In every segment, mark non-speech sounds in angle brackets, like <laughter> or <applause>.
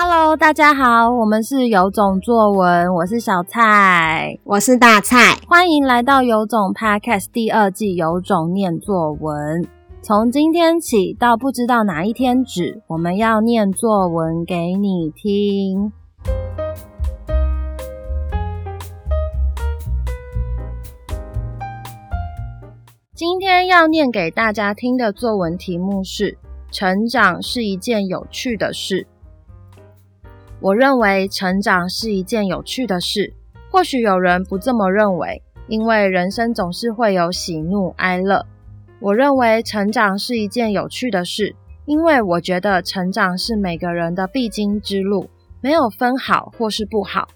Hello，大家好，我们是有种作文，我是小蔡，我是大蔡，欢迎来到有种 Podcast 第二季有种念作文。从今天起到不知道哪一天止，我们要念作文给你听。今天要念给大家听的作文题目是：成长是一件有趣的事。我认为成长是一件有趣的事，或许有人不这么认为，因为人生总是会有喜怒哀乐。我认为成长是一件有趣的事，因为我觉得成长是每个人的必经之路，没有分好或是不好，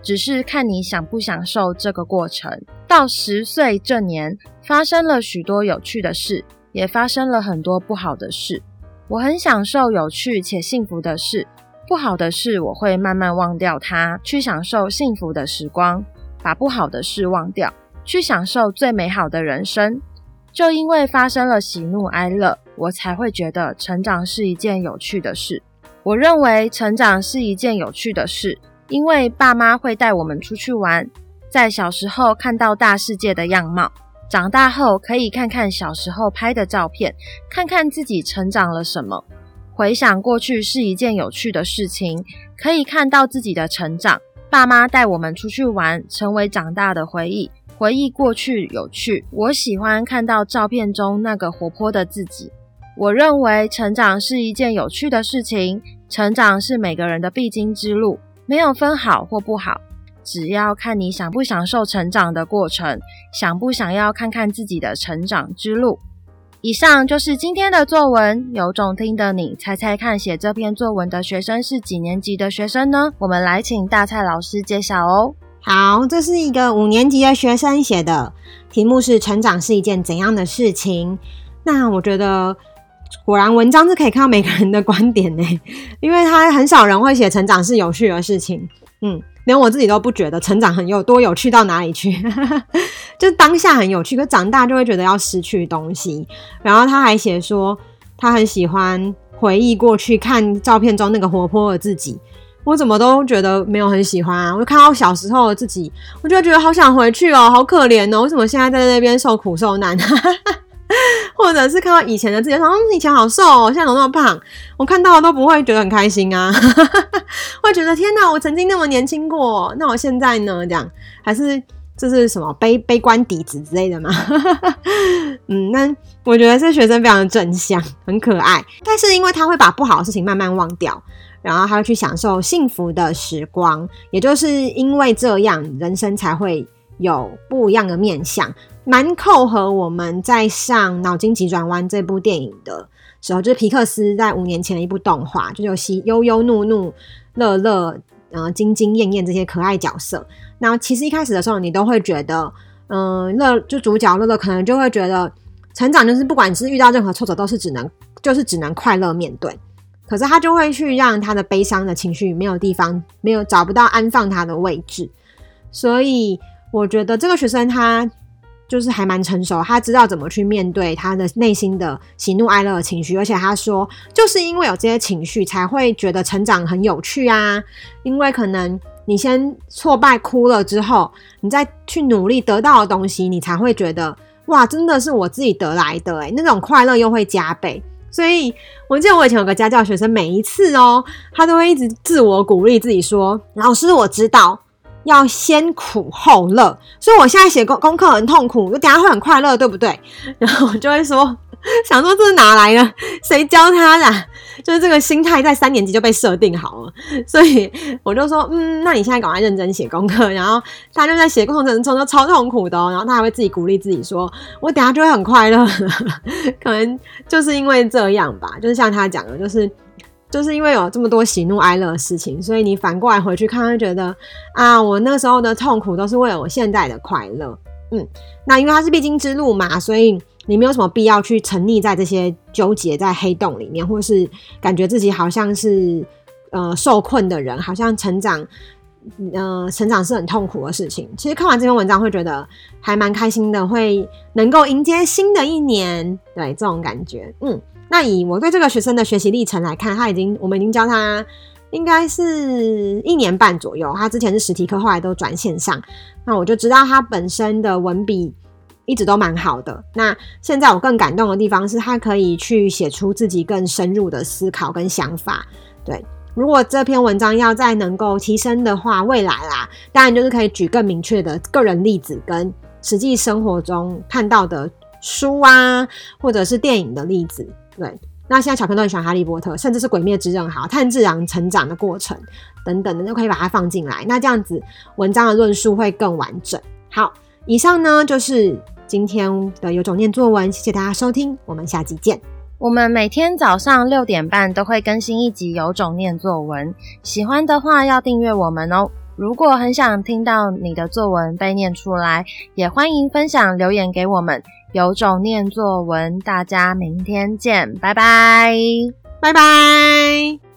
只是看你享不享受这个过程。到十岁这年，发生了许多有趣的事，也发生了很多不好的事。我很享受有趣且幸福的事。不好的事，我会慢慢忘掉它，去享受幸福的时光；把不好的事忘掉，去享受最美好的人生。就因为发生了喜怒哀乐，我才会觉得成长是一件有趣的事。我认为成长是一件有趣的事，因为爸妈会带我们出去玩，在小时候看到大世界的样貌，长大后可以看看小时候拍的照片，看看自己成长了什么。回想过去是一件有趣的事情，可以看到自己的成长。爸妈带我们出去玩，成为长大的回忆。回忆过去有趣，我喜欢看到照片中那个活泼的自己。我认为成长是一件有趣的事情，成长是每个人的必经之路，没有分好或不好，只要看你想不享受成长的过程，想不想要看看自己的成长之路。以上就是今天的作文，有种听的你猜猜看，写这篇作文的学生是几年级的学生呢？我们来请大蔡老师揭晓哦。好，这是一个五年级的学生写的，题目是“成长是一件怎样的事情”。那我觉得，果然文章是可以看到每个人的观点呢，因为他很少人会写成长是有趣的事情。嗯。连我自己都不觉得成长很有多有趣到哪里去，<laughs> 就是当下很有趣，可长大就会觉得要失去东西。然后他还写说，他很喜欢回忆过去，看照片中那个活泼的自己。我怎么都觉得没有很喜欢啊！我就看到小时候的自己，我就觉得好想回去哦，好可怜哦，为什么现在在那边受苦受难？<laughs> <laughs> 或者是看到以前的自己，说嗯，以前好瘦哦，现在怎么那么胖？我看到了都不会觉得很开心啊，<laughs> 会觉得天哪，我曾经那么年轻过，那我现在呢？这样还是这是什么悲悲观底子之类的吗？<laughs> 嗯，那我觉得这学生非常的正向，很可爱。但是因为他会把不好的事情慢慢忘掉，然后他会去享受幸福的时光，也就是因为这样，人生才会有不一样的面向。蛮扣合我们在上《脑筋急转弯》这部电影的时候，就是皮克斯在五年前的一部动画，就有喜忧忧怒怒、乐乐、呃，惊惊艳艳这些可爱角色。那其实一开始的时候，你都会觉得，嗯、乐就主角乐乐可能就会觉得，成长就是不管是遇到任何挫折，都是只能就是只能快乐面对。可是他就会去让他的悲伤的情绪没有地方，没有找不到安放他的位置。所以我觉得这个学生他。就是还蛮成熟，他知道怎么去面对他的内心的喜怒哀乐的情绪，而且他说，就是因为有这些情绪，才会觉得成长很有趣啊。因为可能你先挫败哭了之后，你再去努力得到的东西，你才会觉得哇，真的是我自己得来的诶，那种快乐又会加倍。所以我记得我以前有个家教学生，每一次哦，他都会一直自我鼓励自己说：“老师，我知道。”要先苦后乐，所以我现在写功功课很痛苦，我等下会很快乐，对不对？<laughs> 然后我就会说，<laughs> 想说这是哪来的？<laughs> 谁教他的？就是这个心态在三年级就被设定好了，所以我就说，嗯，那你现在赶快认真写功课。然后他就在写过程中就超痛苦的哦，然后他还会自己鼓励自己说，我等下就会很快乐。可能就是因为这样吧，就是像他讲的，就是。就是因为有这么多喜怒哀乐的事情，所以你反过来回去看，会觉得啊，我那时候的痛苦都是为了我现在的快乐。嗯，那因为它是必经之路嘛，所以你没有什么必要去沉溺在这些纠结在黑洞里面，或是感觉自己好像是呃受困的人，好像成长呃成长是很痛苦的事情。其实看完这篇文章会觉得还蛮开心的，会能够迎接新的一年，对，这种感觉，嗯。那以我对这个学生的学习历程来看，他已经我们已经教他应该是一年半左右。他之前是实体课，后来都转线上。那我就知道他本身的文笔一直都蛮好的。那现在我更感动的地方是他可以去写出自己更深入的思考跟想法。对，如果这篇文章要再能够提升的话，未来啦，当然就是可以举更明确的个人例子跟实际生活中看到的书啊，或者是电影的例子。对。那现在小朋友都很喜欢哈利波特，甚至是鬼灭之刃，好，炭治郎成长的过程等等的，都可以把它放进来。那这样子文章的论述会更完整。好，以上呢就是今天的有种念作文，谢谢大家收听，我们下集见。我们每天早上六点半都会更新一集有种念作文，喜欢的话要订阅我们哦。如果很想听到你的作文被念出来，也欢迎分享留言给我们。有种念作文，大家明天见，拜拜，拜拜。